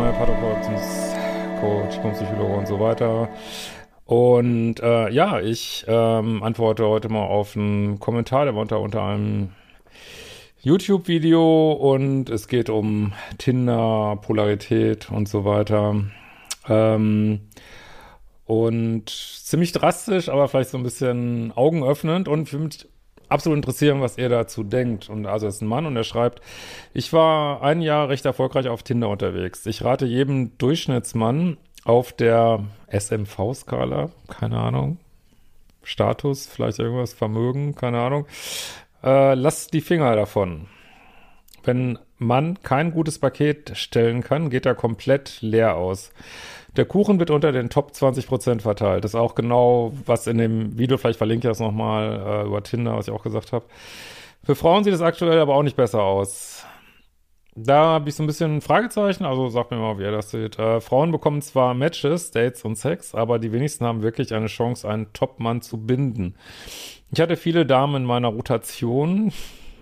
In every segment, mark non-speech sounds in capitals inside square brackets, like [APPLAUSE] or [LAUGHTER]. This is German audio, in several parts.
mal Paartherapeutisch, Psychologe und so weiter. Und äh, ja, ich ähm, antworte heute mal auf einen Kommentar, der war unter, unter einem YouTube-Video und es geht um Tinder, Polarität und so weiter. Ähm, und ziemlich drastisch, aber vielleicht so ein bisschen augenöffnend und für mich absolut interessieren, was ihr dazu denkt. Und also es ist ein Mann und er schreibt, ich war ein Jahr recht erfolgreich auf Tinder unterwegs. Ich rate jedem Durchschnittsmann auf der SMV-Skala, keine Ahnung, Status, vielleicht irgendwas, Vermögen, keine Ahnung, äh, lasst die Finger davon. Wenn man kein gutes Paket stellen kann, geht er komplett leer aus. Der Kuchen wird unter den Top 20% verteilt. Das ist auch genau, was in dem Video, vielleicht verlinke ich das nochmal äh, über Tinder, was ich auch gesagt habe. Für Frauen sieht es aktuell aber auch nicht besser aus. Da habe ich so ein bisschen ein Fragezeichen, also sagt mir mal, wie ihr das seht. Äh, Frauen bekommen zwar Matches, Dates und Sex, aber die wenigsten haben wirklich eine Chance, einen Top-Mann zu binden. Ich hatte viele Damen in meiner Rotation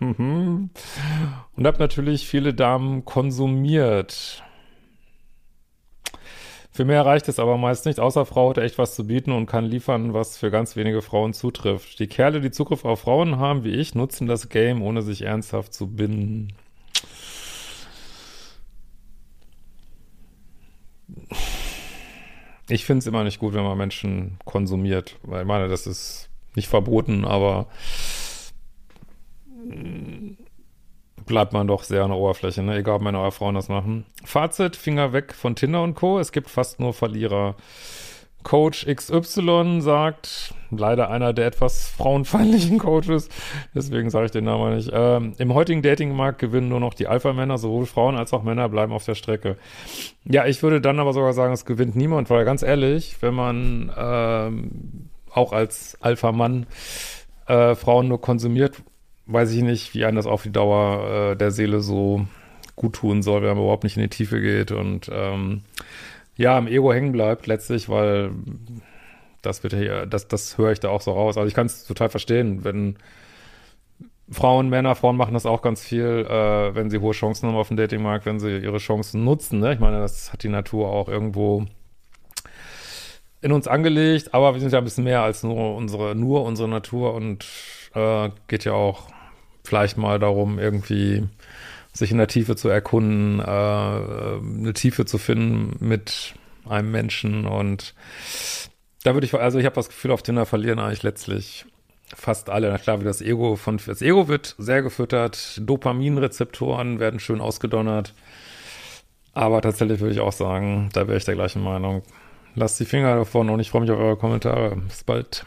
und habe natürlich viele Damen konsumiert. Für mehr reicht es aber meist nicht, außer Frau hat echt was zu bieten und kann liefern, was für ganz wenige Frauen zutrifft. Die Kerle, die Zugriff auf Frauen haben, wie ich, nutzen das Game, ohne sich ernsthaft zu binden. Ich finde es immer nicht gut, wenn man Menschen konsumiert, weil ich meine, das ist nicht verboten, aber bleibt man doch sehr an der Oberfläche, ne? egal ob Männer oder Frauen das machen. Fazit, Finger weg von Tinder und Co. Es gibt fast nur Verlierer. Coach XY sagt, leider einer der etwas frauenfeindlichen [LAUGHS] Coaches, deswegen sage ich den Namen nicht, ähm, im heutigen Datingmarkt gewinnen nur noch die Alpha-Männer, sowohl Frauen als auch Männer bleiben auf der Strecke. Ja, ich würde dann aber sogar sagen, es gewinnt niemand, weil ganz ehrlich, wenn man ähm, auch als Alpha-Mann äh, Frauen nur konsumiert, weiß ich nicht, wie einem das auf die Dauer äh, der Seele so gut tun soll, wenn man überhaupt nicht in die Tiefe geht und ähm, ja, im Ego hängen bleibt letztlich, weil das wird hier, das, das höre ich da auch so raus. Also ich kann es total verstehen, wenn Frauen, Männer, Frauen machen das auch ganz viel, äh, wenn sie hohe Chancen haben auf dem Datingmarkt, wenn sie ihre Chancen nutzen. Ne? Ich meine, das hat die Natur auch irgendwo in uns angelegt, aber wir sind ja ein bisschen mehr als nur unsere, nur unsere Natur und äh, geht ja auch vielleicht mal darum, irgendwie sich in der Tiefe zu erkunden, äh, eine Tiefe zu finden mit einem Menschen und da würde ich, also ich habe das Gefühl, auf Tinder verlieren eigentlich letztlich fast alle. Na klar, wie das Ego von, das Ego wird sehr gefüttert, Dopaminrezeptoren werden schön ausgedonnert, aber tatsächlich würde ich auch sagen, da wäre ich der gleichen Meinung. Lasst die Finger davon und ich freue mich auf eure Kommentare. Bis bald.